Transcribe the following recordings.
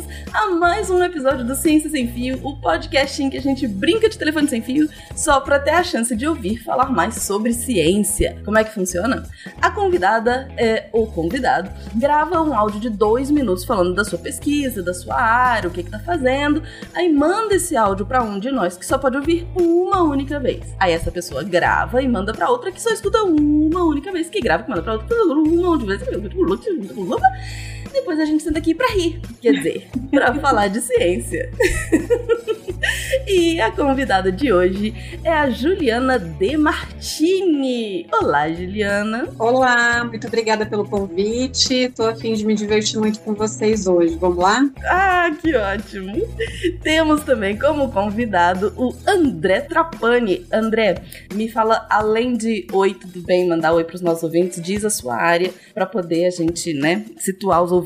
bem-vindos a mais um episódio do Ciência Sem Fio, o podcast em que a gente brinca de telefone sem fio só para ter a chance de ouvir falar mais sobre ciência. Como é que funciona? A convidada é, ou convidado grava um áudio de dois minutos falando da sua pesquisa, da sua área, o que, que tá fazendo, aí manda esse áudio para um de nós que só pode ouvir uma única vez. Aí essa pessoa grava e manda para outra que só escuta uma única vez, que grava e manda pra outra uma única vez. Depois a gente senta aqui pra rir, quer dizer, pra falar de ciência. e a convidada de hoje é a Juliana De Martini. Olá, Juliana. Olá, muito obrigada pelo convite. Tô a fim de me divertir muito com vocês hoje. Vamos lá? Ah, que ótimo. Temos também como convidado o André Trapani. André, me fala, além de oi, tudo bem, mandar oi pros nossos ouvintes, diz a sua área para poder a gente, né, situar os ouvintes.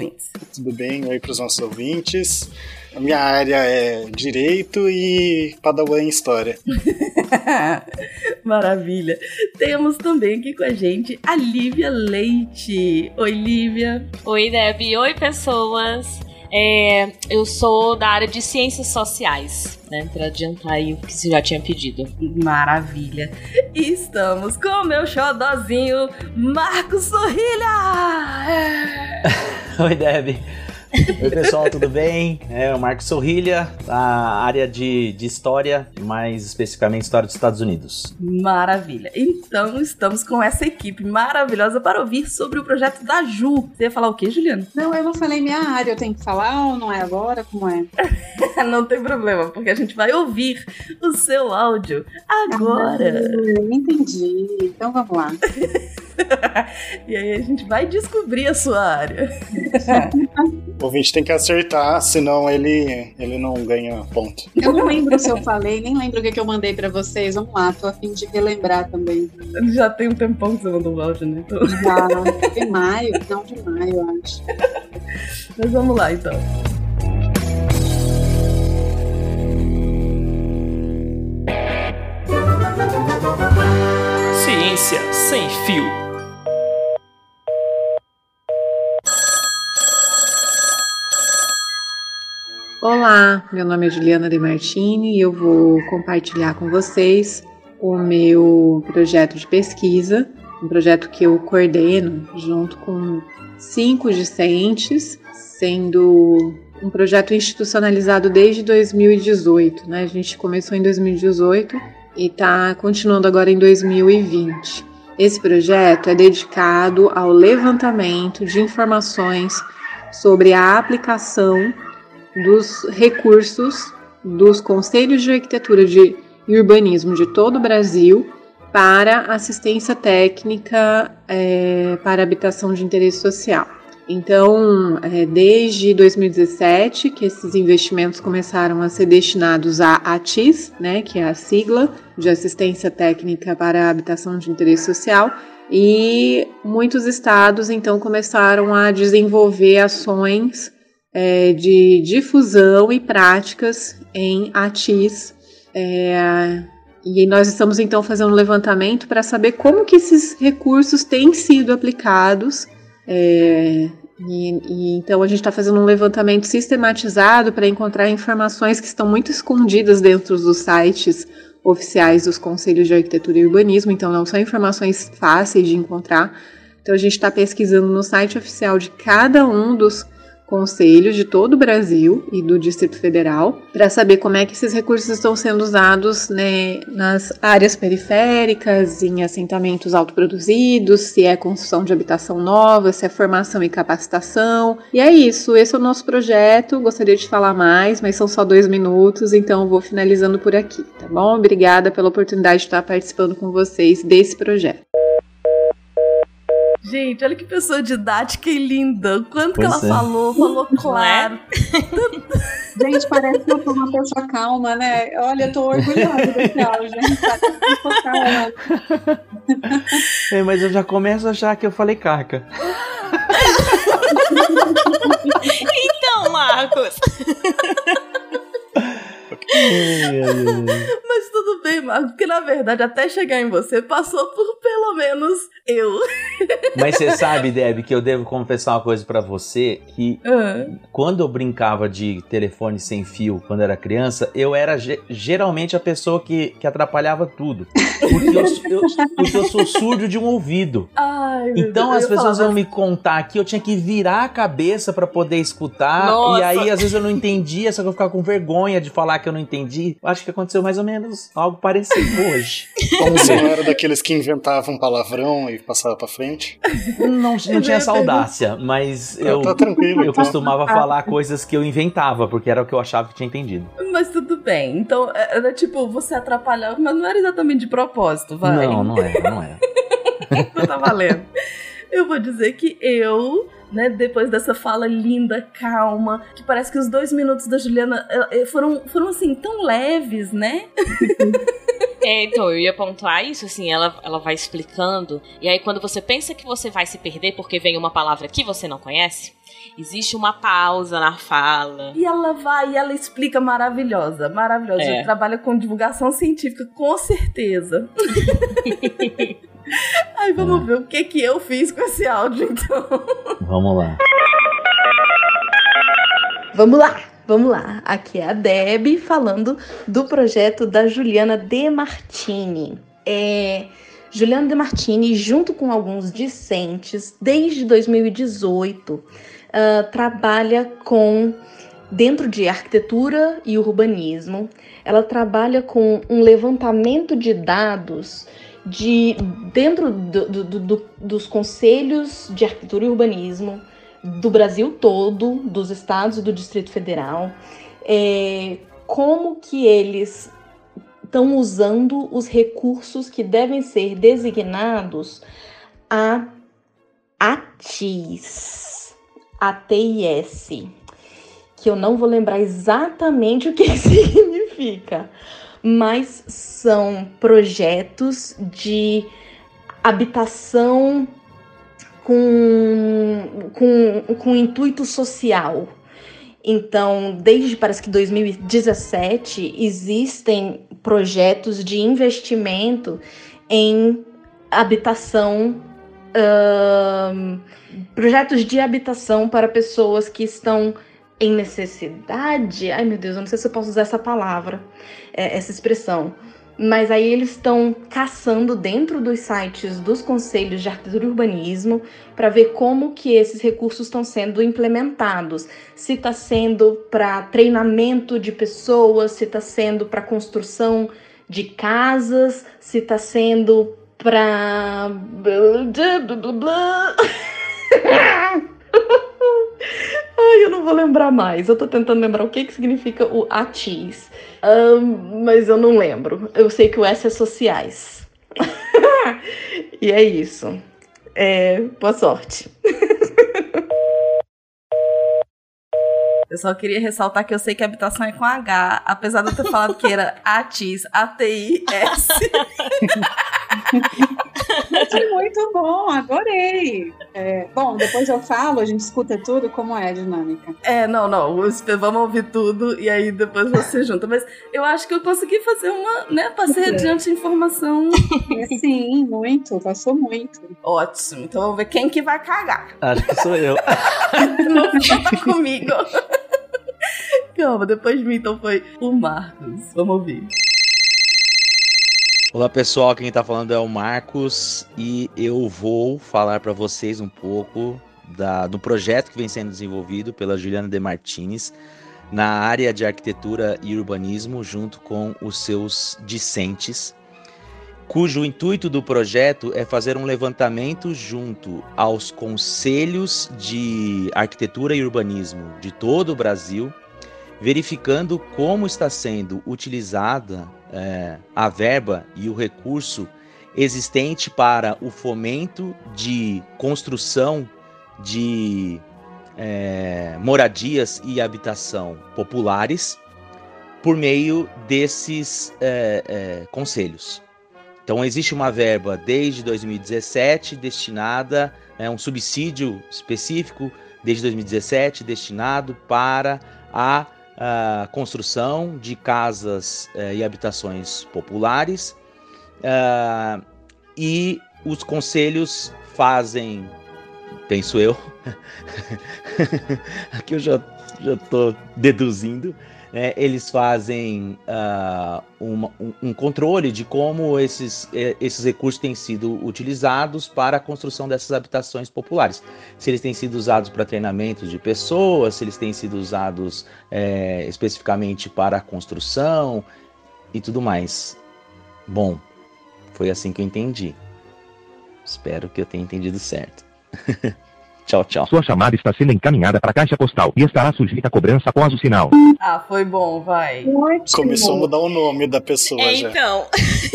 Tudo bem, oi pros nossos ouvintes. A minha área é Direito e Padawan em História. Maravilha. Temos também aqui com a gente a Lívia Leite. Oi, Lívia. Oi, Deb. Oi, pessoas. É, eu sou da área de ciências sociais, né? Pra adiantar aí o que você já tinha pedido. Maravilha. E estamos com o meu xodózinho, Marcos Sorrilha! É. Oi, Deb. Oi pessoal, tudo bem? É o Marcos Sorrilha, da área de, de História, mais especificamente História dos Estados Unidos. Maravilha. Então estamos com essa equipe maravilhosa para ouvir sobre o projeto da Ju. Você ia falar o quê, Juliana? Não, eu não falei minha área, eu tenho que falar ou não é agora? Como é? não tem problema, porque a gente vai ouvir o seu áudio agora. Ah, entendi. Então vamos lá. e aí a gente vai descobrir a sua área. o ouvinte tem que acertar, senão ele, ele não ganha ponto. Eu não lembro se eu falei, nem lembro o que, que eu mandei pra vocês. Vamos lá, tô a fim de relembrar também. Já tem um tempão que você mandou o áudio, né? Então... Já, de maio, não de maio, eu acho. Mas vamos lá, então. Ciência sem fio. Olá, meu nome é Juliana De Martini e eu vou compartilhar com vocês o meu projeto de pesquisa, um projeto que eu coordeno junto com cinco discentes, sendo um projeto institucionalizado desde 2018. Né? A gente começou em 2018 e está continuando agora em 2020. Esse projeto é dedicado ao levantamento de informações sobre a aplicação dos recursos dos conselhos de arquitetura de, e urbanismo de todo o Brasil para assistência técnica é, para habitação de interesse social. Então, é, desde 2017 que esses investimentos começaram a ser destinados à ATIS, né, que é a sigla de Assistência Técnica para Habitação de Interesse Social, e muitos estados então começaram a desenvolver ações é, de difusão e práticas em ATIS. É, e nós estamos então fazendo um levantamento para saber como que esses recursos têm sido aplicados. É, e, e, então a gente está fazendo um levantamento sistematizado para encontrar informações que estão muito escondidas dentro dos sites oficiais dos Conselhos de Arquitetura e Urbanismo, então não são informações fáceis de encontrar. Então a gente está pesquisando no site oficial de cada um dos conselhos de todo o Brasil e do Distrito Federal para saber como é que esses recursos estão sendo usados né, nas áreas periféricas, em assentamentos autoproduzidos, se é construção de habitação nova, se é formação e capacitação. E é isso, esse é o nosso projeto. Gostaria de falar mais, mas são só dois minutos, então vou finalizando por aqui, tá bom? Obrigada pela oportunidade de estar participando com vocês desse projeto. Gente, olha que pessoa didática e linda. Quanto pois que ela é. falou, falou é? claro. gente, parece que eu sou uma pessoa calma, né? Olha, eu tô orgulhosa desse áudio, gente. calma. É, mas eu já começo a achar que eu falei caca. então, Marcos. Mas tudo bem, Marcos, porque na verdade, até chegar em você, passou por pelo menos eu. Mas você sabe, Deb, que eu devo confessar uma coisa para você, que Ah, quando eu brincava de telefone sem fio quando era criança, eu era ge- geralmente a pessoa que, que atrapalhava tudo. Porque eu, eu- porque eu sou surdo de um ouvido. Ai, Então Deus, as pessoas falar, vão me contar aqui, eu tinha que virar a cabeça pra poder escutar. Nossa. E aí, às vezes, eu não entendia, só que eu ficava com vergonha de falar que eu não entendi. Acho que aconteceu mais ou menos algo parecido hoje. Como você não era daqueles que inventavam palavrão e passava pra frente? Não, não tinha essa audácia, mas eu, tá eu então. costumava falar coisas que eu inventava, porque era o que eu achava que tinha entendido. Mas tudo bem. Então, é- era tipo, você atrapalhava, mas não era exatamente de propósito, vai. Não, não era, não era. Não tá valendo. Eu vou dizer que eu, né, depois dessa fala linda, calma, que parece que os dois minutos da Juliana eh, eh, foram, foram assim, tão leves, né? É, então, eu ia pontuar isso, assim, ela, ela vai explicando, e aí quando você pensa que você vai se perder porque vem uma palavra que você não conhece, existe uma pausa na fala. E ela vai e ela explica maravilhosa, maravilhosa. É. Trabalha com divulgação científica, com certeza. Aí vamos ver o que que eu fiz com esse áudio, então. Vamos lá. Vamos lá, vamos lá. Aqui é a Deb falando do projeto da Juliana De Martini. É, Juliana De Martini, junto com alguns discentes, desde 2018, ah, trabalha com, dentro de arquitetura e urbanismo, ela trabalha com um levantamento de dados de dentro do- do- do- do- dos conselhos de arquitetura e urbanismo do Brasil todo, dos estados e do Distrito Federal, é, como que eles estão usando os recursos que devem ser designados a ATIS, ATIS, que eu não vou lembrar exatamente o que significa, mas são projetos de habitação com, com, com intuito social. Então, desde parece que 2017, existem projetos de investimento em habitação, ahn, projetos de habitação para pessoas que estão em necessidade. Ai meu Deus, eu não sei se eu posso usar essa palavra, é, essa expressão. Mas aí eles estão caçando dentro dos sites dos conselhos de arquitetura e urbanismo para ver como que esses recursos estão sendo implementados. Se está sendo para treinamento de pessoas, se está sendo para construção de casas, se está sendo para Ai, eu não vou lembrar mais. Eu tô tentando lembrar o que, que significa o ATIS. Ahn, mas eu não lembro. Eu sei que o S é sociais. e é isso. É, boa sorte. Eu só queria ressaltar que eu sei que habitação é com H, apesar de eu ter falado que era ATIS, A-T-I-S. Foi muito bom, adorei. É, bom, depois eu falo, a gente escuta tudo, como é a dinâmica. É, não, não. os- Vamos ouvir tudo e aí depois você junta. Mas eu acho que eu consegui fazer uma, né? Passei adiante a informação. É, sim, muito, passou muito. Ótimo. Então vamos ver quem que vai cagar. Acho que sou eu. Não conta comigo. Calma, depois de mim então foi o Marcos. Vamos ouvir. Olá pessoal, quem tá falando é o Marcos e eu vou falar para vocês um pouco da- do projeto que vem sendo desenvolvido pela Juliana De Martins na área de arquitetura e urbanismo, junto com os seus discentes, cujo intuito do projeto é fazer um levantamento junto aos conselhos de arquitetura e urbanismo de todo o Brasil, verificando como está sendo utilizada é, a verba e o recurso existente para o fomento de construção de é, moradias e habitação populares por meio desses é, é, conselhos. Então existe uma verba desde 2017 destinada, é um subsídio específico desde 2017 destinado para a a construção de casas eh, e habitações populares. ah, e os conselhos fazem, penso eu, aqui eu já estou deduzindo, né, eles fazem ah, uma- um, um controle de como esses, eh, esses recursos têm sido utilizados para a construção dessas habitações populares. Se eles têm sido usados para treinamentos de pessoas, se eles têm sido usados eh, especificamente para a construção e tudo mais. Bom, foi assim que eu entendi. Espero que eu tenha entendido certo. tchau, tchau. Sua chamada está sendo encaminhada para a caixa postal e estará sujeita a cobrança após o sinal. Ah, foi bom, vai. Ótimo. Começou a mudar o nome da pessoa É, já. então.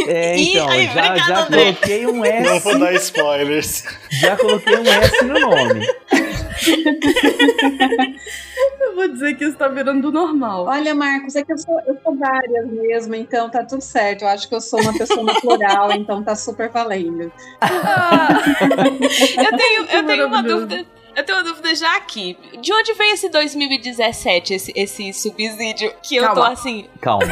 É, então, já, obrigado, já André. coloquei um Não S. vou dar spoilers. Já coloquei um S no nome. Eu vou dizer que isso tá virando normal. Olha, Marcos, é que eu sou, eu sou várias mesmo, então tá tudo certo. Eu acho que eu sou uma pessoa natural, então tá super valendo. Ah, Eu tenho, eu tenho uma dúvida. Eu tenho uma dúvida já aqui. De onde veio esse 2017, esse, esse subsídio? Que eu tô assim. Calma.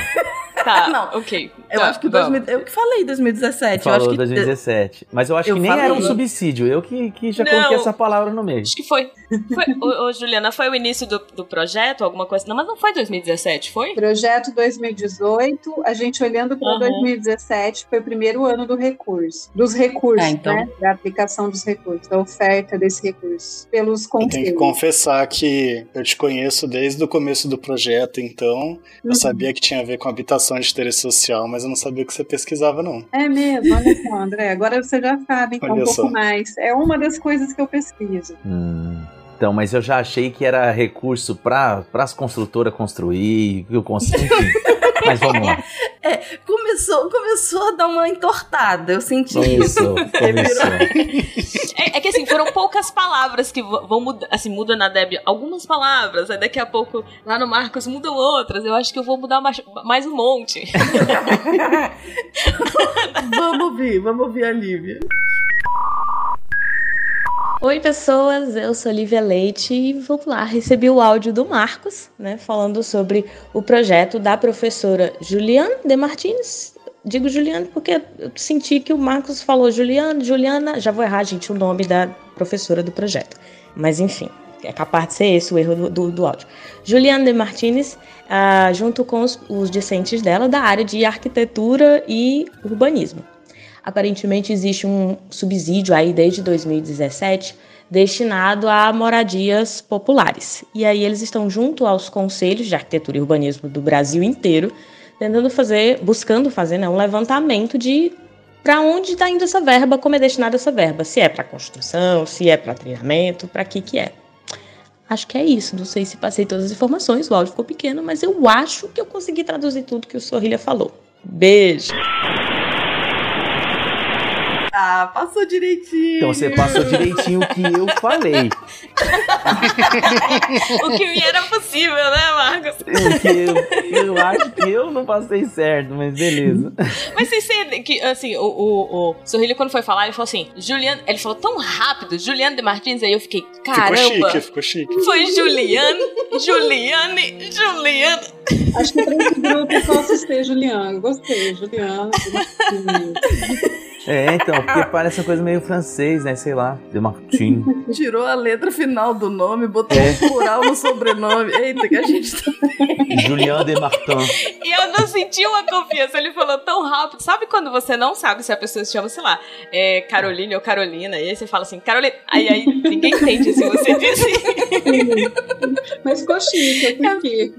Tá, Não, ok. Eu Tá, acho que vamos. 2000, eu que falei 2017. eu acho Falou que 2017. Mas eu acho Eu que nem falei. era um subsídio. Eu que, que já Não. coloquei essa palavra no meio. Acho que foi. foi ô, ô, Juliana, foi o início do, do projeto, alguma coisa? Não, mas não foi 2017, foi? Projeto 2018, a gente olhando para Uhum. 2017, foi o primeiro ano do recurso. Dos recursos, Ah, então. né? Da aplicação dos recursos, da oferta desse recurso. Pelos Eu tenho que confessar que eu te conheço desde o começo do projeto, então eu Uhum. sabia que tinha a ver com habitação de interesse social, mas eu não sabia o que você pesquisava, não. É mesmo, olha só, André. Agora você já sabe, então, Olha um pouco só. mais. É uma das coisas que eu pesquiso. Hum, Então, mas eu já achei que era recurso para as construtoras construir, que eu consigo. Mas vamos lá. começou, começou a dar uma entortada. Eu senti Começou, começou. É, é que assim, foram poucas palavras que vão mudar. Assim, muda na Deb algumas palavras, aí daqui a pouco lá no Marcos mudam outras. Eu acho que eu vou mudar mais, mais um monte. vamos ouvir, vamos ouvir a Lívia. Oi, pessoas, eu sou Lívia Leite e vamos lá, recebi o áudio do Marcos, né, falando sobre o projeto da professora Juliane de Martins. Digo Juliane porque eu senti que o Marcos falou Juliane, Juliana, já vou errar, gente, o nome da professora do projeto. Mas enfim, é capaz de ser esse o erro do, do, do áudio. Juliane de Martins, ah, junto com os, os discentes dela da área de arquitetura e urbanismo. Aparentemente existe um subsídio aí desde 2017 destinado a moradias populares. E aí eles estão junto aos conselhos de arquitetura e urbanismo do Brasil inteiro, tentando fazer, buscando fazer né, um levantamento de para onde está indo essa verba, como é destinada essa verba, se é para construção, se é para treinamento, para que que é. Acho que é isso. Não sei se passei todas as informações, o áudio ficou pequeno, mas eu acho que eu consegui traduzir tudo que o Sorrilha falou. Beijo. Ah, passou direitinho. Então você passou direitinho o que eu falei. o que me era possível, né, Marcos? O que eu, eu acho que eu não passei certo, mas beleza. Mas vocês sentem que, assim, o, o, o Sorrilho, quando foi falar, ele falou assim: Juliano. Ele falou tão rápido, Juliano de Martins, aí eu fiquei, caramba. Ficou chique, ficou chique. Foi Juliane, Juliane, Juliane. Acho que esse grupo eu posso ser Juliana. Gostei, Juliana. É, então, porque parece uma coisa meio francês, né? Sei lá, de Martin. Tirou a letra final do nome, botou É. um plural no sobrenome. Eita, que a gente tá. Julian de Martin. E eu não senti uma confiança, ele falou tão rápido. Sabe quando você não sabe se a pessoa se chama, sei lá, é, Caroline ou Carolina, e aí você fala assim, Carolina. Aí, aí ninguém entende se você disse. Mas ficou chique, por quê?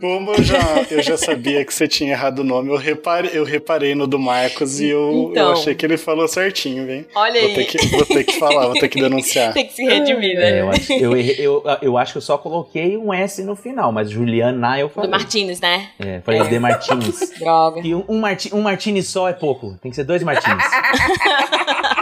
Como eu já, eu já sabia que você tinha errado o nome, eu reparei, eu reparei no do Marcos e eu, Então. eu achei que ele falou certinho, hein? Olha Vou aí. ter, que, vou ter que falar, vou ter que denunciar. Tem que se redimir, né? É, eu, acho, eu, eu, eu acho que eu só coloquei um S no final, mas Juliana eu Do falei. Martins, né? É, falei de Martins. Droga. E um, um, Marti, um Martini só é pouco. Tem que ser dois Martins.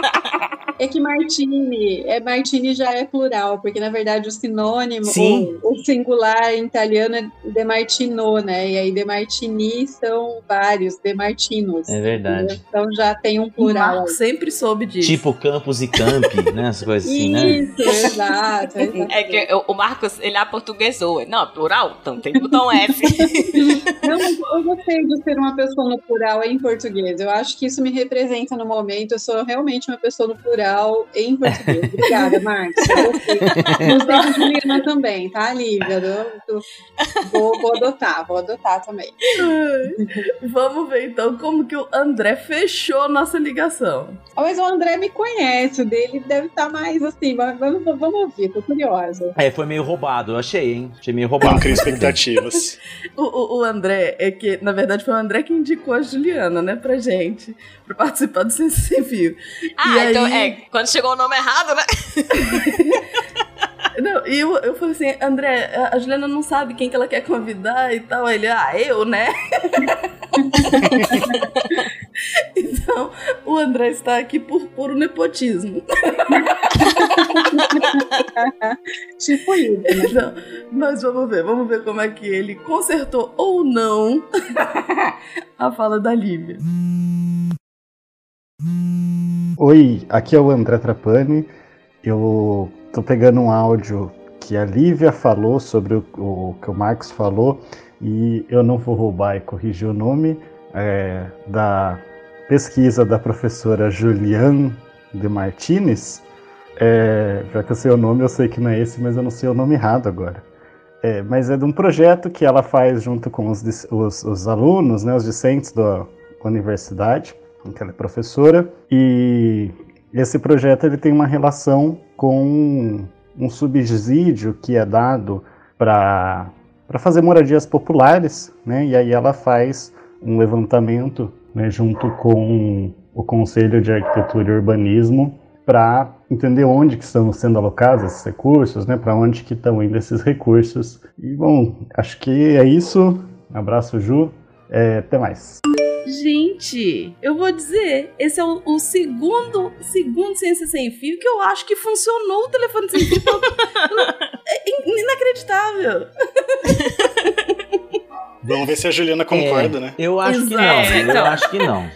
É que Martini, é Martini já é plural, porque na verdade o sinônimo, Sim. o, o singular em italiano é De Martino, né? E aí De Martini são vários, De Martinos. É verdade. Então já tem um O plural. Marco sempre soube disso. Tipo campus e campi, né? As coisas assim, né? Isso, exato. exato. É que o- o Marcos, ele aportuguesou. Não, é plural? Então tem que botar um F. Não, mas eu gostei de ser uma pessoa no plural em português. Eu acho que isso me representa no momento. Eu sou realmente uma pessoa no plural em português. Obrigada, Marcos. Da Juliana também, tá, Lívia? Eu- eu- vou, vou adotar, vou adotar também. Vamos ver então como que o André fechou nossa ligação. Mas o André me conhece, o dele deve estar mais assim. mas Vamos, vamos ouvir, tô curiosa. É, foi meio roubado, eu achei, hein? Achei meio Não roubado. cria expectativas. O, o- o André é que, na verdade, foi o André que indicou a Juliana, né, pra gente, pra participar do Ciência Sem Fio. Ah, E então aí- é, quando chegou o nome errado, né? Não, e eu, eu falei assim, André, a Juliana não sabe quem que ela quer convidar e tal. Aí Ele, ah, eu, né? então, o André está aqui por puro nepotismo. Tipo isso, né? Então, mas vamos ver, vamos ver como é que ele consertou ou não a fala da Lívia. Oi, aqui é o André Trapani. Eu tô pegando um áudio que a Lívia falou sobre o, o que o Marcos falou e eu não vou roubar e corrigir o nome é, da pesquisa da professora Juliane de Martinez. É, já que eu sei o nome, eu sei que não é esse, mas eu não sei o nome errado agora. É, mas é de um projeto que ela faz junto com os, os- os alunos, né, os discentes da universidade, que ela é professora, e esse projeto ele tem uma relação com um subsídio que é dado para fazer moradias populares, né, e aí ela faz um levantamento né, junto com o Conselho de Arquitetura e Urbanismo para entender onde que estão sendo alocados esses recursos, né, para onde que estão indo esses recursos. E bom, acho que é isso. Abraço, Ju. É, até mais. Gente, eu vou dizer, esse é o, o segundo, segundo Ciência Sem Fio que eu acho que funcionou o telefone sem fio. é in- inacreditável. Vamos ver se a Juliana concorda, né? Eu acho que não, Exato. eu Então. acho que não.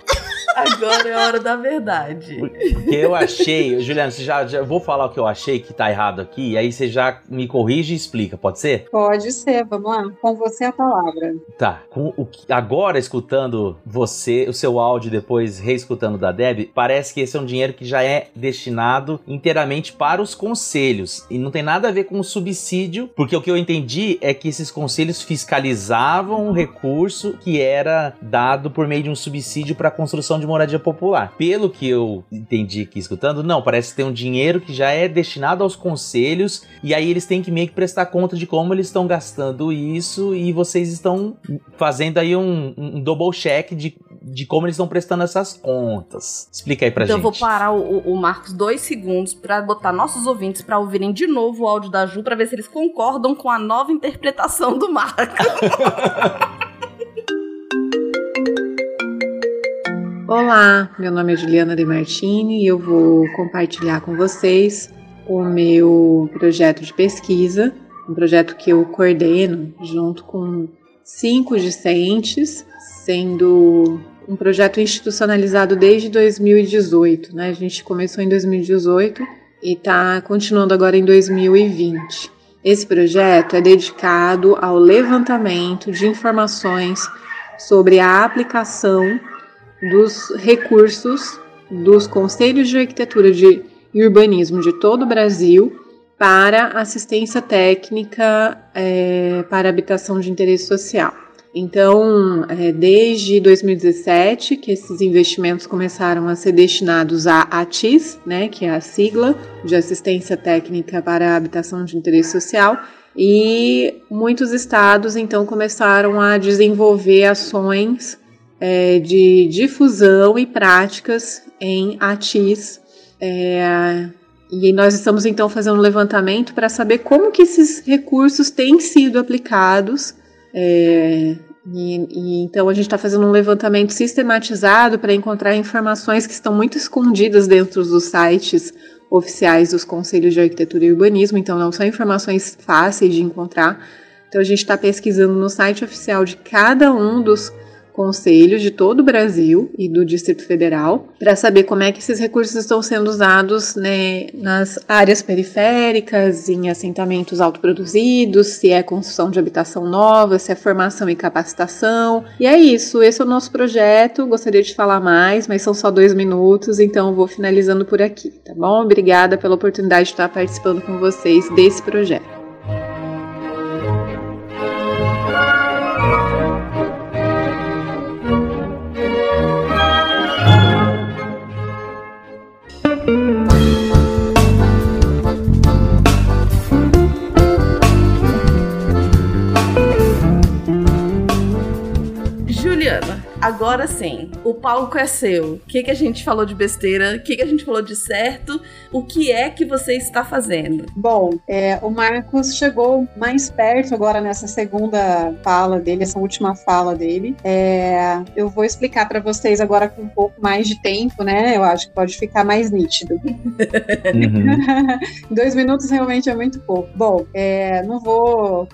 Agora é a hora da verdade. Porque eu achei, Juliana, você já, já vou falar o que eu achei que tá errado aqui, e aí você já me corrige e explica, pode ser? Pode ser, vamos lá. Com você a palavra. Tá. Com o que- agora escutando você, o seu áudio depois reescutando da Deb, parece que esse é um dinheiro que já é destinado inteiramente para os conselhos e não tem nada a ver com o subsídio, porque o que eu entendi é que esses conselhos fiscalizavam o recurso que era dado por meio de um subsídio para a construção de moradia popular. Pelo que eu entendi aqui escutando, não, parece que tem um dinheiro que já é destinado aos conselhos e aí eles têm que meio que prestar conta de como eles estão gastando isso e vocês estão fazendo aí um, um double check de, de como eles estão prestando essas contas. Explica aí pra então eu gente. vou parar o, o- o Marcos dois segundos pra botar nossos ouvintes pra ouvirem de novo o áudio da Ju pra ver se eles concordam com a nova interpretação do Marcos. Olá, meu nome é Juliana De Martini e eu vou compartilhar com vocês o meu projeto de pesquisa, um projeto que eu coordeno junto com cinco discentes, sendo um projeto institucionalizado desde 2018, né? A gente começou em 2018 e está continuando agora em 2020. Esse projeto é dedicado ao levantamento de informações sobre a aplicação dos recursos dos conselhos de arquitetura de, e urbanismo de todo o Brasil para assistência técnica é, para habitação de interesse social. Então, é, desde 2017 que esses investimentos começaram a ser destinados à ATIS, né, que é a sigla de Assistência Técnica para Habitação de Interesse Social, e muitos estados então começaram a desenvolver ações é, de difusão e práticas em ATIS. É, e nós estamos então fazendo um levantamento para saber como que esses recursos têm sido aplicados é, E, e então a gente está fazendo um levantamento sistematizado para encontrar informações que estão muito escondidas dentro dos sites oficiais dos Conselhos de Arquitetura e Urbanismo, então não são informações fáceis de encontrar. Então a gente está pesquisando no site oficial de cada um dos conselhos de todo o Brasil e do Distrito Federal para saber como é que esses recursos estão sendo usados né, nas áreas periféricas, em assentamentos autoproduzidos, se é construção de habitação nova, se é formação e capacitação. E é isso, esse é o nosso projeto. Gostaria de falar mais, mas são só dois minutos, então vou finalizando por aqui, tá bom? Obrigada pela oportunidade de estar participando com vocês desse projeto. Agora sim, o palco é seu. O que, que a gente falou de besteira? O que, que a gente falou de certo? O que é que você está fazendo? Bom, é, o Marcos chegou mais perto agora nessa segunda fala dele, essa última fala dele. É, eu vou explicar para vocês agora com um pouco mais de tempo, né? Eu acho que pode ficar mais nítido. Uhum. Dois minutos realmente é muito pouco. Bom, é, não vou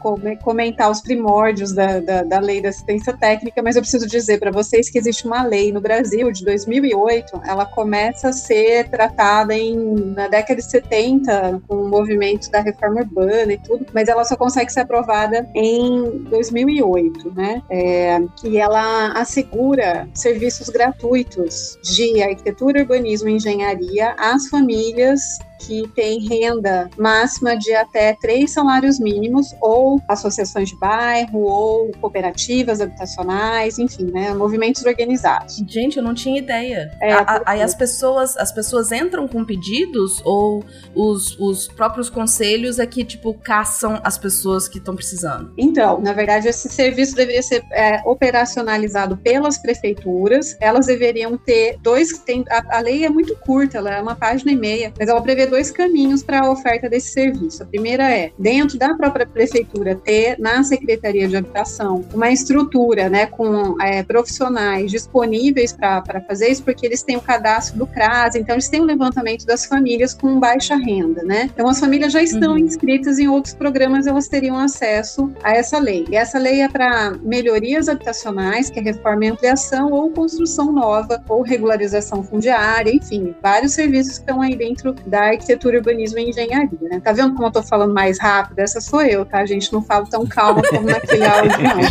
comentar os primórdios da, da, da lei da assistência técnica, mas eu preciso dizer para vocês que existe uma lei no Brasil de 2008, ela começa a ser tratada em, na década de 70, com o movimento da reforma urbana e tudo, mas ela só consegue ser aprovada em 2008, né? É, que ela assegura serviços gratuitos de arquitetura, urbanismo e engenharia às famílias que tem renda máxima de até três salários mínimos, ou associações de bairro, ou cooperativas habitacionais, enfim, né, movimentos organizados. Gente, eu não tinha ideia. É, aí as pessoas, as pessoas entram com pedidos ou os, os próprios conselhos é que, tipo, caçam as pessoas que estão precisando? Então, na verdade, esse serviço deveria ser é, operacionalizado pelas prefeituras. Elas deveriam ter dois. Tem, a, a lei é muito curta, ela é uma página e meia, mas ela prevê dois caminhos para a oferta desse serviço. A primeira é, dentro da própria prefeitura, ter na Secretaria de Habitação uma estrutura né, com é, profissionais disponíveis para fazer isso, porque eles têm o cadastro do CRAS, então eles têm o levantamento das famílias com baixa renda. Né? Então as famílias já estão uhum. inscritas em outros programas, elas teriam acesso a essa lei. E essa lei é para melhorias habitacionais, que é reforma e ampliação, ou construção nova, ou regularização fundiária, enfim, vários serviços que estão aí dentro da arquitetura, urbanismo e engenharia, né? Tá vendo como eu tô falando mais rápido? Essa sou eu, tá, gente? Não falo tão calma como naquele áudio, não.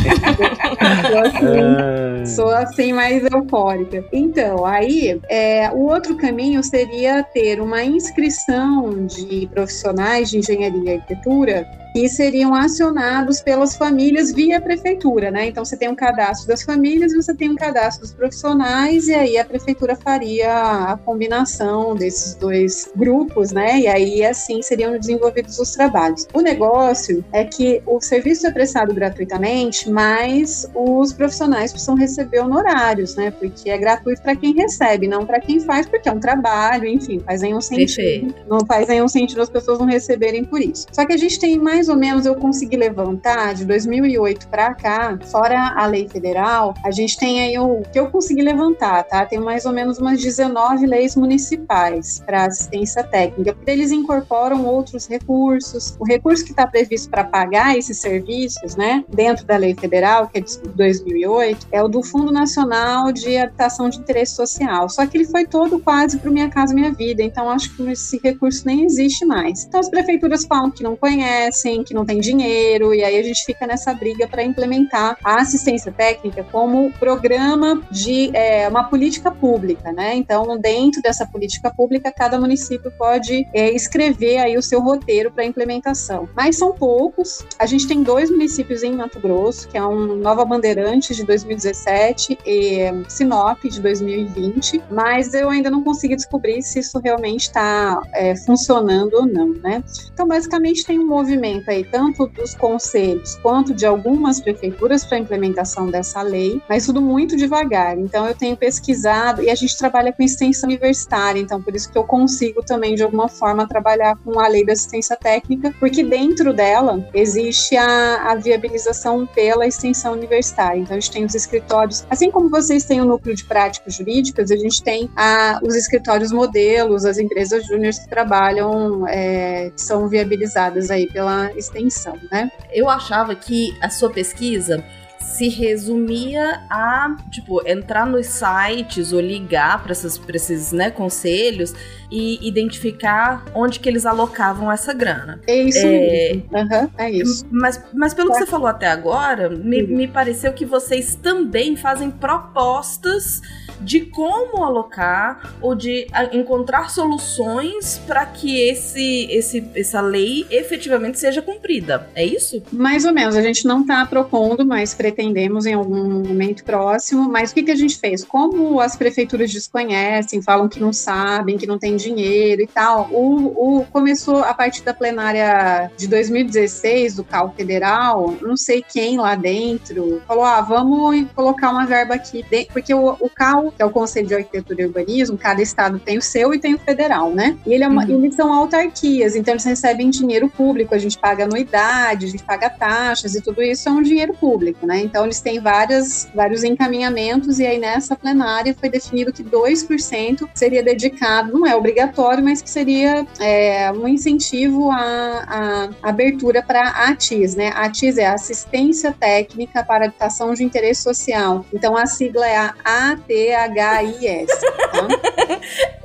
sou assim, sou assim mais eufórica. Então, aí, é, o outro caminho seria ter uma inscrição de profissionais de engenharia e arquitetura e seriam acionados pelas famílias via prefeitura, né? Então você tem um cadastro das famílias e você tem um cadastro dos profissionais e aí a prefeitura faria a combinação desses dois grupos, né? E aí assim seriam desenvolvidos os trabalhos. O negócio é que o serviço é prestado gratuitamente, mas os profissionais precisam receber honorários, né? Porque é gratuito para quem recebe, não para quem faz, porque é um trabalho, enfim, faz aí um sentido. Não faz aí um sentido as pessoas não receberem por isso. Só que a gente tem mais mais ou menos eu consegui levantar de 2008 para cá, fora a lei federal, a gente tem aí o que eu consegui levantar, tá? Tem mais ou menos umas 19 leis municipais para assistência técnica, eles incorporam outros recursos. O recurso que está previsto para pagar esses serviços, né, dentro da lei federal, que é de 2008, é o do Fundo Nacional de Habitação de Interesse Social. Só que ele foi todo quase para Minha Casa Minha Vida, então acho que esse recurso nem existe mais. Então as prefeituras falam que não conhecem, que não tem dinheiro, e aí a gente fica nessa briga para implementar a assistência técnica como programa de é, uma política pública, né? Então, dentro dessa política pública, cada município pode é, escrever aí o seu roteiro para implementação. Mas são poucos. A gente tem dois municípios em Mato Grosso, que é um Nova Bandeirantes de 2017 e Sinop de 2020, mas eu ainda não consegui descobrir se isso realmente está é, funcionando ou não, né? Então, basicamente, tem um movimento aí tanto dos conselhos quanto de algumas prefeituras para a implementação dessa lei, mas tudo muito devagar. Então eu tenho pesquisado e a gente trabalha com extensão universitária, então por isso que eu consigo também de alguma forma trabalhar com a lei da assistência técnica, porque dentro dela existe a, a viabilização pela extensão universitária. Então a gente tem os escritórios, assim como vocês têm o núcleo de práticas jurídicas, a gente tem a, os escritórios modelos, as empresas júniores que trabalham, é, que são viabilizadas aí pela extensão, né? Eu achava que a sua pesquisa se resumia a, tipo, entrar nos sites ou ligar para esses né, conselhos e identificar onde que eles alocavam essa grana. É isso é, uhum, é isso. Mas, mas pelo tá. que você falou até agora, me, me pareceu que vocês também fazem propostas de como alocar ou de encontrar soluções para que esse, esse, essa lei efetivamente seja cumprida. É isso? Mais ou menos. A gente não está propondo, mas pretendemos em algum momento próximo. Mas o que, que a gente fez? Como as prefeituras desconhecem, falam que não sabem, que não tem dinheiro e tal, o, o começou a partir da plenária de 2016 do CAL Federal, não sei quem lá dentro, falou: ah, vamos colocar uma verba aqui, porque o, o CAL que é o Conselho de Arquitetura e Urbanismo, cada estado tem o seu e tem o federal, né? E ele é uma, uhum. eles são autarquias, então eles recebem dinheiro público, a gente paga anuidade, a gente paga taxas e tudo isso é um dinheiro público, né? Então eles têm várias, vários encaminhamentos e aí nessa plenária foi definido que 2% seria dedicado, não é obrigatório, mas que seria é, um incentivo à, à abertura para a ATIS, né? A ATIS é Assistência Técnica para Habitação de Interesse Social. Então a sigla é a AT H-I-S. Tá?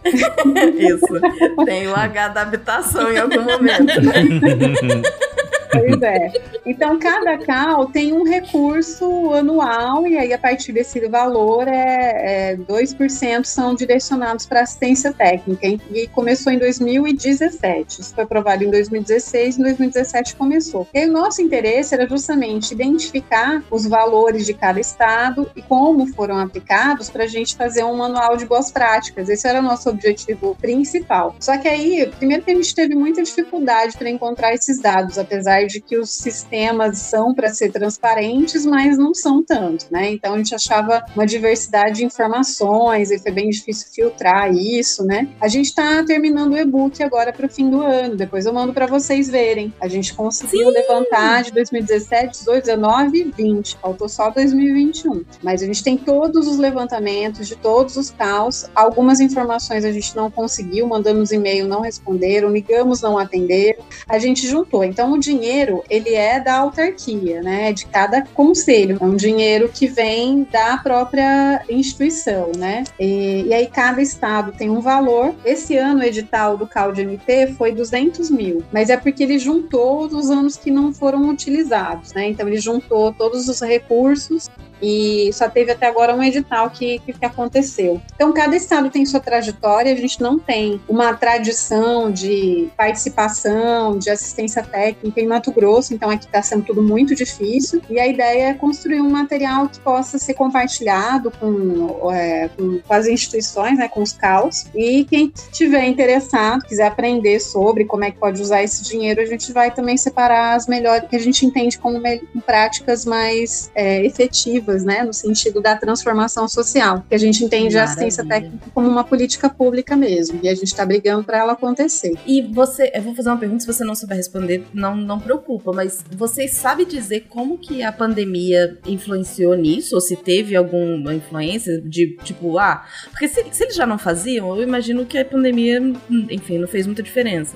Isso. Tem o H da habitação em algum momento. Pois é. Então, cada CAL tem um recurso anual, e aí, a partir desse valor, é, é 2% são direcionados para assistência técnica. E começou em 2017. Isso foi aprovado em 2016, em 2017 começou. E o nosso interesse era justamente identificar os valores de cada estado e como foram aplicados para a gente fazer um manual de boas práticas. Esse era o nosso objetivo principal. Só que aí, primeiro que a gente teve muita dificuldade para encontrar esses dados, apesar de que os sistemas são para ser transparentes, mas não são tanto, né? Então a gente achava uma diversidade de informações e foi bem difícil filtrar isso, né? A gente está terminando o e-book agora para o fim do ano, depois eu mando para vocês verem. A gente conseguiu Sim. levantar de 2017, 18, 19 e 20, faltou só 2021. Mas a gente tem todos os levantamentos de todos os caos, algumas informações a gente não conseguiu, mandamos e-mail, não responderam, ligamos, não atenderam. A gente juntou. Então o dinheiro dinheiro, ele é da autarquia, né? De cada conselho. É um dinheiro que vem da própria instituição, né? E, e aí cada estado tem um valor. Esse ano o edital do CalDMP foi 200 mil, mas é porque ele juntou os anos que não foram utilizados, né? Então ele juntou todos os recursos e só teve até agora um edital que, que, aconteceu. Então, cada estado tem sua trajetória, a gente não tem uma tradição de participação, de assistência técnica em Mato Grosso, então aqui está sendo tudo muito difícil, e a ideia é construir um material que possa ser compartilhado com, é, com, com as instituições, né, com os CAUS, e quem tiver interessado, quiser aprender sobre como é que pode usar esse dinheiro, a gente vai também separar as melhores, que a gente entende como práticas mais é, efetivas né, no sentido da transformação social, que a gente entende Maravilha. a assistência técnica como uma política pública mesmo, e a gente está brigando para ela acontecer. E você, eu vou fazer uma pergunta, se você não souber responder, não, não preocupa, mas você sabe dizer como que a pandemia influenciou nisso, ou se teve alguma influência de, tipo, ah, porque se, se eles já não faziam, eu imagino que a pandemia, enfim, não fez muita diferença.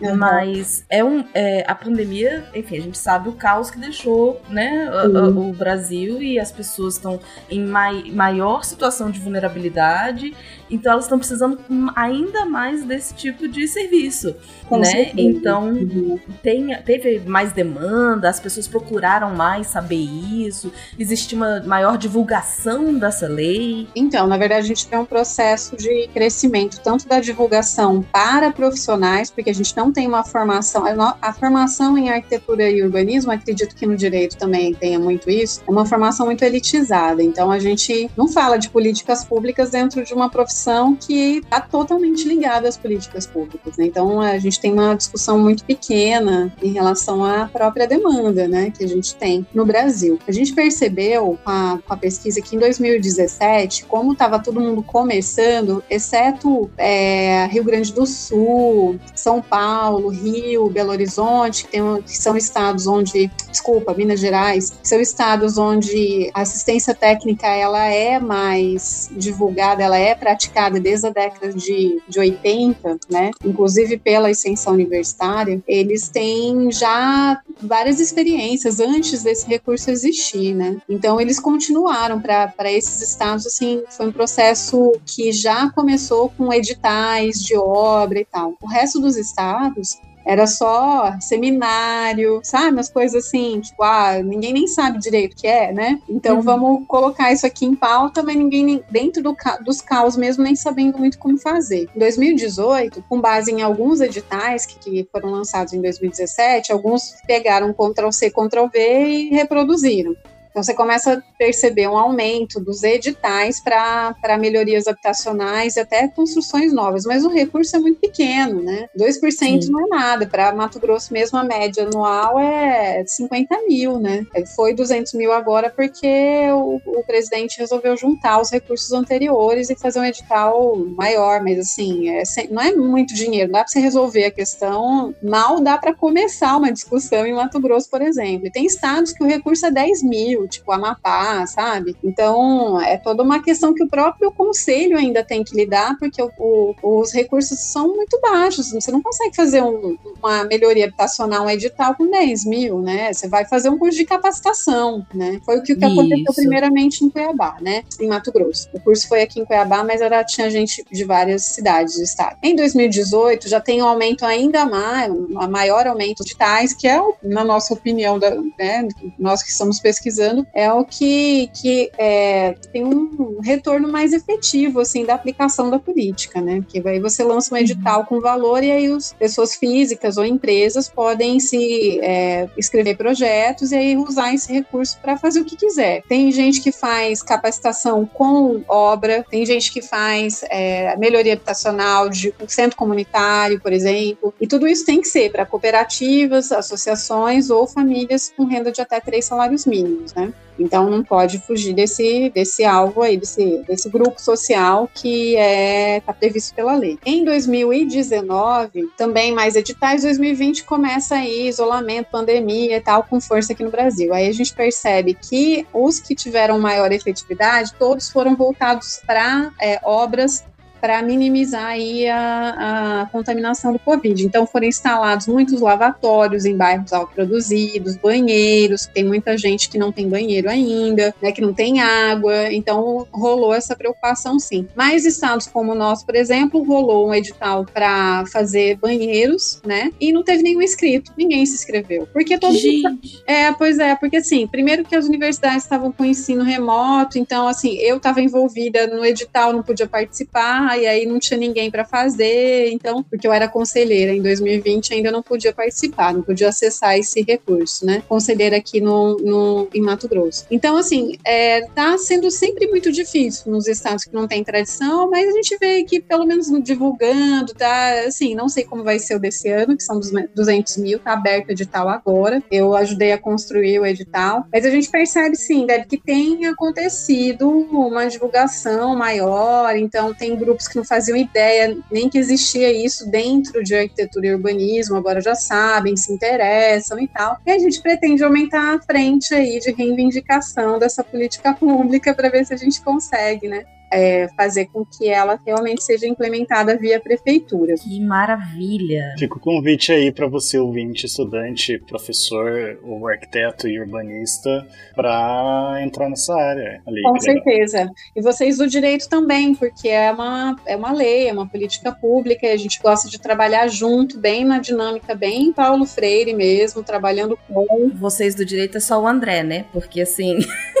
Uhum. Mas é um, é, a pandemia, enfim, a gente sabe o caos que deixou né, uhum. o, o, Brasil e as pessoas estão em mai, maior situação de vulnerabilidade então elas estão precisando ainda mais desse tipo de serviço, Com né? Certeza. Então uhum. tem, teve mais demanda, as pessoas procuraram mais saber isso, existe uma maior divulgação dessa lei. Então, na verdade, a gente tem um processo de crescimento tanto da divulgação para profissionais, porque a gente não tem uma formação, a formação em arquitetura e urbanismo, acredito que no direito também tenha muito isso, é uma formação muito elitizada. Então a gente não fala de políticas públicas dentro de uma profissão discussão que está totalmente ligada às políticas públicas. Né? Então, a gente tem uma discussão muito pequena em relação à própria demanda né, que a gente tem no Brasil. A gente percebeu com a, com a pesquisa que em 2017, como estava todo mundo começando, exceto é, Rio Grande do Sul, São Paulo, Rio, Belo Horizonte, que, tem, que são estados onde, desculpa, Minas Gerais, são estados onde a assistência técnica ela é mais divulgada, ela é praticada desde a década de, de 80, né? Inclusive pela extensão universitária, eles têm já várias experiências antes desse recurso existir, né? Então eles continuaram para esses estados assim, foi um processo que já começou com editais de obra e tal. O resto dos estados era só seminário, sabe? Umas coisas assim, tipo, ah, ninguém nem sabe direito o que é, né? Então uhum. vamos colocar isso aqui em pauta, mas ninguém, dentro do, dos caos mesmo, nem sabendo muito como fazer. Em 2018, com base em alguns editais que, que foram lançados em 2017, alguns pegaram Ctrl-C, Ctrl-V e reproduziram. Então você começa a perceber um aumento dos editais para melhorias habitacionais e até construções novas, mas o recurso é muito pequeno, né? 2% Sim. não é nada. Para Mato Grosso mesmo, a média anual é 50 mil, né? Foi 200 mil agora porque o, o presidente resolveu juntar os recursos anteriores e fazer um edital maior, mas assim, é, não é muito dinheiro, dá para você resolver a questão, mal dá para começar uma discussão em Mato Grosso, por exemplo. E tem estados que o recurso é 10 mil, tipo Amapá, sabe? Então, é toda uma questão que o próprio conselho ainda tem que lidar, porque o, o, os recursos são muito baixos. Você não consegue fazer um, uma melhoria habitacional, um edital com 10 mil, né? Você vai fazer um curso de capacitação, né? Foi o que, que aconteceu primeiramente em Cuiabá, né? Em Mato Grosso. O curso foi aqui em Cuiabá, mas era, tinha gente de várias cidades do estado. Em 2018, já tem um aumento ainda mais, um maior aumento de tais, que é, na nossa opinião, da, né, nós que estamos pesquisando, é o que, que é, tem um retorno mais efetivo assim da aplicação da política, né? Que aí você lança um edital uhum. com valor e aí as pessoas físicas ou empresas podem se é, escrever projetos e aí usar esse recurso para fazer o que quiser. Tem gente que faz capacitação com obra, tem gente que faz é, melhoria habitacional de um centro comunitário, por exemplo, e tudo isso tem que ser para cooperativas, associações ou famílias com renda de até três salários mínimos, né? Então não pode fugir desse, desse alvo aí, desse, desse grupo social que está é, tá previsto pela lei. Em 2019, também mais editais, 2020 começa aí isolamento, pandemia e tal, com força aqui no Brasil. Aí a gente percebe que os que tiveram maior efetividade, todos foram voltados para é, obras para minimizar aí a, a, contaminação do Covid. Então foram instalados muitos lavatórios em bairros autoproduzidos, banheiros, tem muita gente que não tem banheiro ainda, né, que não tem água, então rolou essa preocupação sim. Mas estados como o nosso, por exemplo, rolou um edital para fazer banheiros, né, e não teve nenhum inscrito, ninguém se inscreveu. Porque todo gente. É, pois é, porque assim, primeiro que as universidades estavam com ensino remoto, então assim, eu estava envolvida no edital, não podia participar, e aí não tinha ninguém para fazer, então, porque eu era conselheira em 2020, ainda não podia participar, não podia acessar esse recurso, né? Conselheira aqui no, no, em Mato Grosso. Então, assim, é, tá sendo sempre muito difícil nos estados que não tem tradição, mas a gente vê que pelo menos divulgando, tá? Assim, não sei como vai ser o desse ano, que são 200 mil, tá aberto o edital agora. Eu ajudei a construir o edital, mas a gente percebe sim, deve que tem acontecido uma divulgação maior, então tem grupos que não faziam ideia nem que existia isso dentro de arquitetura e urbanismo, agora já sabem, se interessam e tal. E a gente pretende aumentar a frente aí de reivindicação dessa política pública para ver se a gente consegue, né? É, fazer com que ela realmente seja implementada via prefeitura. Que maravilha! Fica o convite aí para você, ouvinte, estudante, professor, ou arquiteto e urbanista, para entrar nessa área. Ali, com certeza. E vocês do direito também, porque é uma, é uma lei, é uma política pública, e a gente gosta de trabalhar junto, bem na dinâmica, bem Paulo Freire mesmo, trabalhando com. Vocês do direito é só o André, né? Porque assim.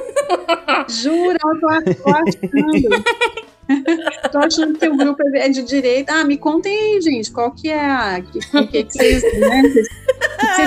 Jura, eu tô, achando. tô achando que o grupo é de direita. Ah, me contem aí, gente, qual que é a. Que, que, que vocês. Né, Vocês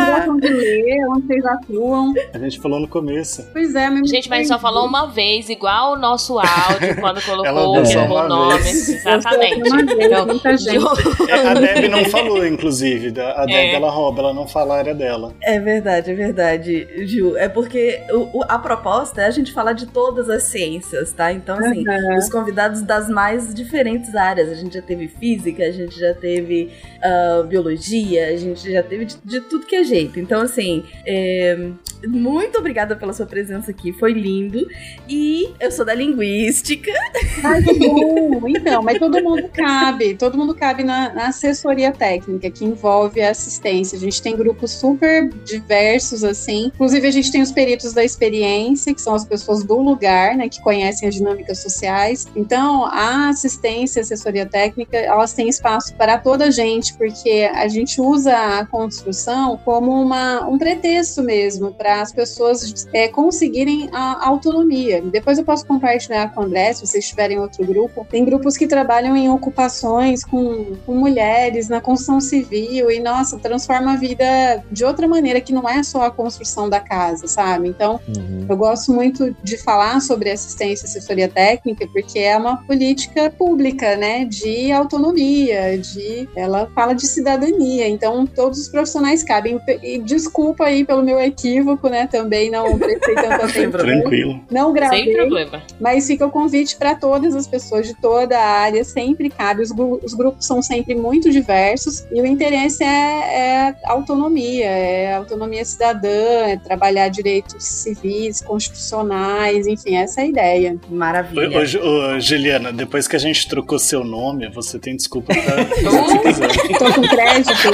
gostam de ler, onde vocês atuam? A gente falou no começo. Pois é, mas Gente, mas só falou uma vez, igual o nosso áudio, quando Ela colocou o uma nome. vez. Exatamente. Então, muita gente. Ju- É, a Deb não falou, inclusive. A Deb É. ela rouba, ela não fala a área dela. É verdade, é verdade, Ju. É porque o- o- a proposta é a gente falar de todas as ciências, tá? Então, assim, Aham. os convidados das mais diferentes áreas. A gente já teve física, a gente já teve ah, biologia, a gente já teve de, de tudo que é jeito. Então, assim, é, muito obrigada pela sua presença aqui, foi lindo. E eu sou da linguística. Ai, que bom. Então, mas todo mundo cabe, todo mundo cabe na, na assessoria técnica, que envolve a assistência. A gente tem grupos super diversos, assim. Inclusive, a gente tem os peritos da experiência, que são as pessoas do lugar, né, que conhecem as dinâmicas sociais. Então, a assistência e assessoria técnica, elas têm espaço para toda a gente, porque a gente usa a construção como uma, um pretexto mesmo as pessoas é, conseguirem a autonomia. Depois eu posso compartilhar com o André, se vocês tiverem outro grupo. Tem grupos que trabalham em ocupações com, com mulheres na construção civil e, nossa, transforma a vida de outra maneira, que não é só a construção da casa, sabe? Então, Uhum. eu gosto muito de falar sobre assistência e assessoria técnica, porque é uma política pública, né, de autonomia, de ela fala de cidadania. Então, todos os profissionais cabem. E desculpa aí pelo meu equívoco, né, também não prestei tanta atenção. Tranquilo. Não gravei, Sem problema. mas fica o convite para todas as pessoas de toda a área, sempre cabe. Os, os grupos são sempre muito diversos e o interesse é, é autonomia, é autonomia cidadã, é trabalhar direitos civis, constitucionais, enfim, essa é a ideia. Maravilha. Ô, ô, ô, Juliana, depois que a gente trocou seu nome, você tem desculpa pra fazer o que você quiser. Tô com crédito.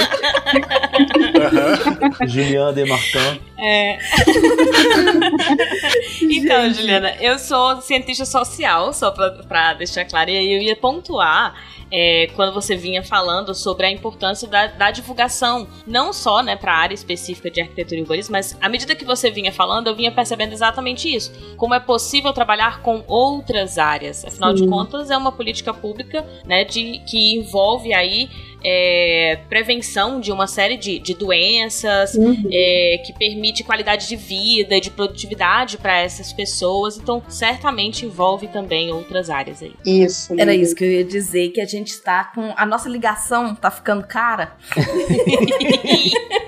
Aham. Juliana de Martin. É. então, Juliana, eu sou cientista social, só pra, pra deixar claro, e aí eu ia pontuar é, quando você vinha falando sobre a importância da, da divulgação, não só né, para a área específica de arquitetura e urbanismo, mas à medida que você vinha falando, eu vinha percebendo exatamente isso. Como é possível trabalhar com outras áreas. Afinal de Sim. contas, é uma política pública né, de, que envolve aí é, prevenção de uma série de, de doenças, Uhum. é, que permite qualidade de vida, de produtividade para essas pessoas. Então, certamente envolve também outras áreas aí. Isso. Era isso que eu ia dizer, que a gente está com. A nossa ligação tá ficando cara.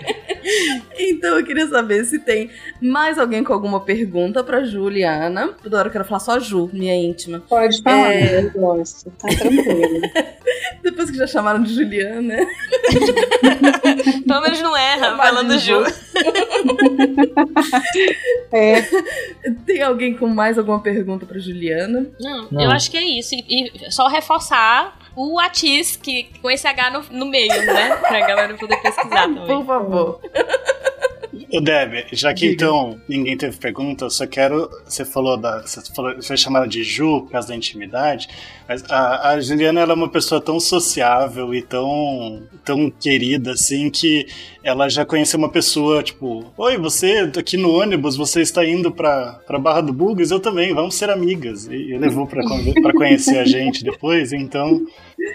então eu queria saber se tem mais alguém com alguma pergunta pra Juliana. Toda hora eu quero falar só Ju, minha íntima. Pode falar, É. eu gosto. Tá tranquilo. Depois que já chamaram de Juliana. Pelo menos não erra, falando Ju. É, Tem alguém com mais alguma pergunta pra Juliana? Não, Não. eu acho que é isso. E, e só reforçar o Atis, que, com esse H no, no meio, né? Pra galera poder pesquisar também. Por favor. Ô, Deb, já que Diga. então ninguém teve pergunta, eu só quero. Você falou da. Você falou, foi chamada de Ju por causa da intimidade, mas a, a Juliana ela é uma pessoa tão sociável e tão, tão querida, assim, que ela já conheceu uma pessoa, tipo, Oi, você tá aqui no ônibus, você está indo pra, pra Barra do Bugas, eu também, vamos ser amigas. E, e levou pra conhecer a gente depois, então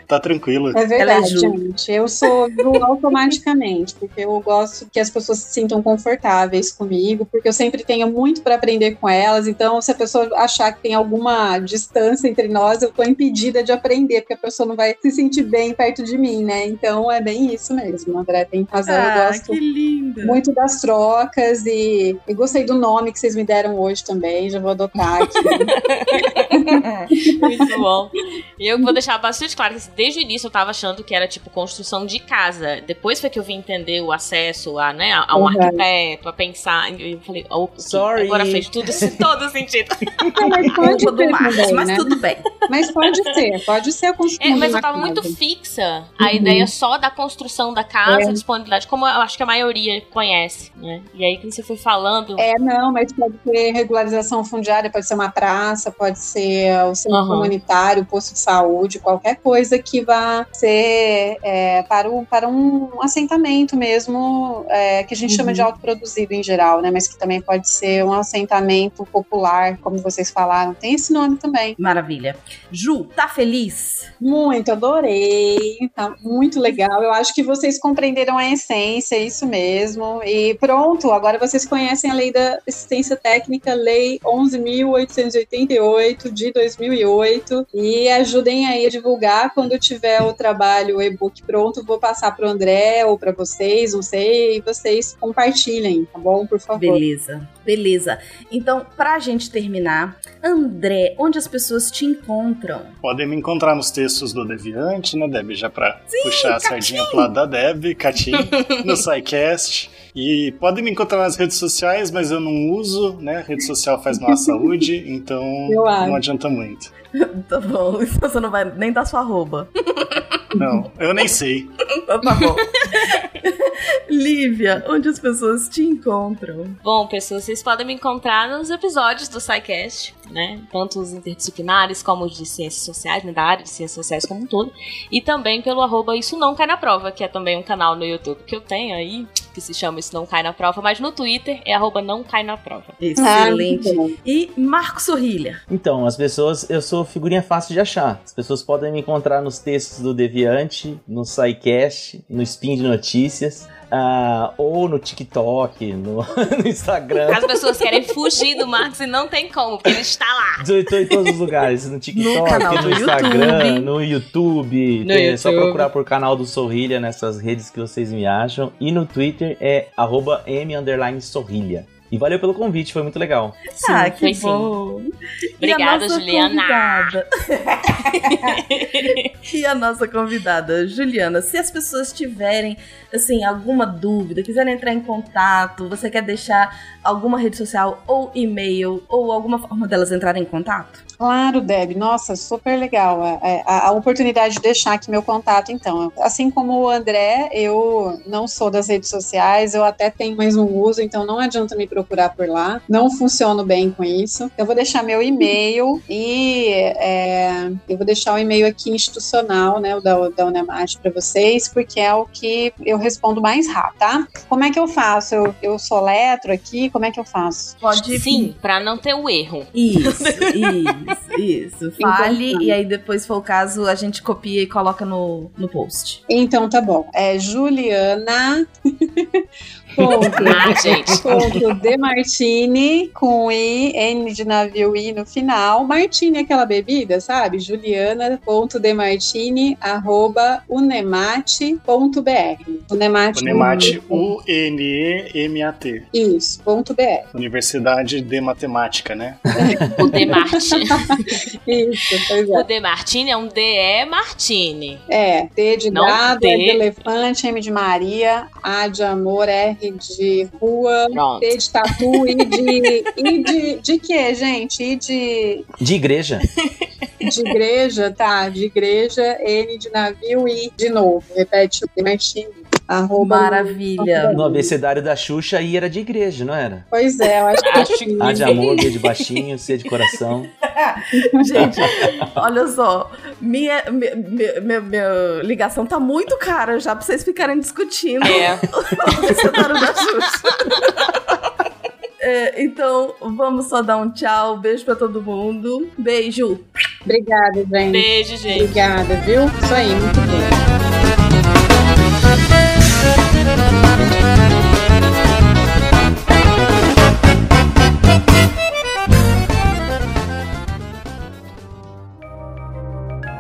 tá tranquilo. é Ela é verdade, Ju. gente. Eu sou Ju automaticamente, porque eu gosto que as pessoas se sintam confortáveis comigo, porque eu sempre tenho muito para aprender com elas. Então, se a pessoa achar que tem alguma distância entre nós, eu tô impedida de aprender, porque a pessoa não vai se sentir bem perto de mim, né? Então, é bem isso mesmo. A André tem razão. eu Ah, gosto que linda. muito das trocas e, e gostei do nome que vocês me deram hoje também. Já vou adotar aqui. Muito bom. E eu vou deixar bastante claro que desde o início eu tava achando que era tipo construção de casa. Depois foi que eu vim entender o acesso a, né, a um Uhum. arquiteto, a pensar. E eu falei, oh, Sorry. agora fez tudo, todo sentido. Não, mas pode Culpa do ser também, mas né? tudo bem. Mas pode ser, pode ser a construção É, mas de eu tava casa. muito fixa a Uhum. ideia só da construção da casa, É. disponibilidade, como eu acho que a maioria conhece, né? E aí quando você foi falando. É, não, mas pode ser regularização fundiária, pode ser uma praça, pode ser o centro Aham. comunitário, posto de saúde, qualquer coisa coisa que vá ser é, para, o, para um assentamento mesmo, é, que a gente uhum. chama de autoproduzido em geral, né? Mas que também pode ser um assentamento popular, como vocês falaram. Tem esse nome também. Maravilha. Ju, tá feliz? Muito, adorei. Tá muito legal. Eu acho que vocês compreenderam a essência, é isso mesmo. E pronto, agora vocês conhecem a lei da assistência técnica, lei 11.888 de 2008. E ajudem aí a divulgar quando tiver o trabalho, o e-book pronto. Vou passar para o André ou para vocês, não sei, e vocês compartilhem, tá bom? Por favor. Beleza, beleza. Então, para a gente terminar, André, onde as pessoas te encontram? Podem me encontrar nos textos do Deviante, né, Deb? Já para puxar a sardinha pro lado da Deb, Catim, no SciCast. E podem me encontrar nas redes sociais, mas eu não uso, né? rede social faz mal à saúde, então não adianta muito. tá bom, então você não vai nem dar sua arroba. Não, eu nem sei. Então tá bom. Lívia, onde as pessoas te encontram? Bom, pessoas, vocês podem me encontrar nos episódios do SciCast, né? Tanto os interdisciplinares como os de ciências sociais, né? da área de ciências sociais como um todo. E também pelo arroba Isso Não Cai na Prova, que é também um canal no YouTube que eu tenho aí, que se chama Isso Não Cai na Prova, mas no Twitter é arroba Não Cai na Prova. Excelente. Ah, e Marco Sorrilha. Então, as pessoas, eu sou figurinha fácil de achar. As pessoas podem me encontrar nos textos do Deviante, no SciCast, no Spin de Notícias. Uh, ou no TikTok, no, no, Instagram. As pessoas querem fugir do Marcos e não tem como, porque ele está lá. Estou em todos os lugares, no TikTok, no, no Instagram, YouTube. no YouTube. No é YouTube. só procurar por canal do Sorrilha nessas redes que vocês me acham. E no Twitter é arroba M Sorrilha. E valeu pelo convite, foi muito legal. Sim, ah, que bom. Obrigada, Juliana. e a nossa convidada, Juliana, se as pessoas tiverem, assim, alguma dúvida, quiserem entrar em contato, você quer deixar alguma rede social ou e-mail ou alguma forma delas entrarem em contato? Claro, Deb. Nossa, super legal. É, a, a, oportunidade de deixar aqui meu contato, então. Assim como o André, eu não sou das redes sociais, eu até tenho, mas não uso, então não adianta me procurar por lá. Não funciono bem com isso. Eu vou deixar meu e-mail e é, eu vou deixar o e-mail aqui institucional, né, o da, da Unemat para vocês, porque é o que eu respondo mais rápido, tá? Como é que eu faço? Eu, eu soletro aqui, como é que eu faço? Pode Sim, para não ter o erro. Isso, isso. Isso, isso. Fale então, e aí depois, se for o caso, a gente copia e coloca no, no post. Então tá bom. É Juliana. Ponto, ah, gente. Ponto de Martini com I, N de navio I no final. Martini é aquela bebida, sabe? Juliana ponto de Martini arroba unemate.br. Unemate. Unemate, U-N-E-M-A-T. Isso, ponto BR. Universidade de Matemática, né? o De Martini. Isso, pois é. O De Martini é um DE Martini. É, T de Não gado, D. de elefante, M de Maria, A de amor, R de rua, Pronto. T de tatu e de. e de, de quê, gente? E de. De igreja. De igreja, tá. De igreja, N de navio e de novo. Repete o Martini. Arroba Maravilha. No abecedário da Xuxa, I era de igreja, não era? Pois é, eu acho que acho que A de amor, B de baixinho, C de coração. Gente, olha só. Minha, minha, minha, minha, ligação tá muito cara já pra vocês ficarem discutindo é. o abecedário da Xuxa. É, então, vamos só dar um tchau. Beijo pra todo mundo. Beijo. Obrigada, gente. Beijo, gente. Obrigada, viu? Isso aí, muito bem.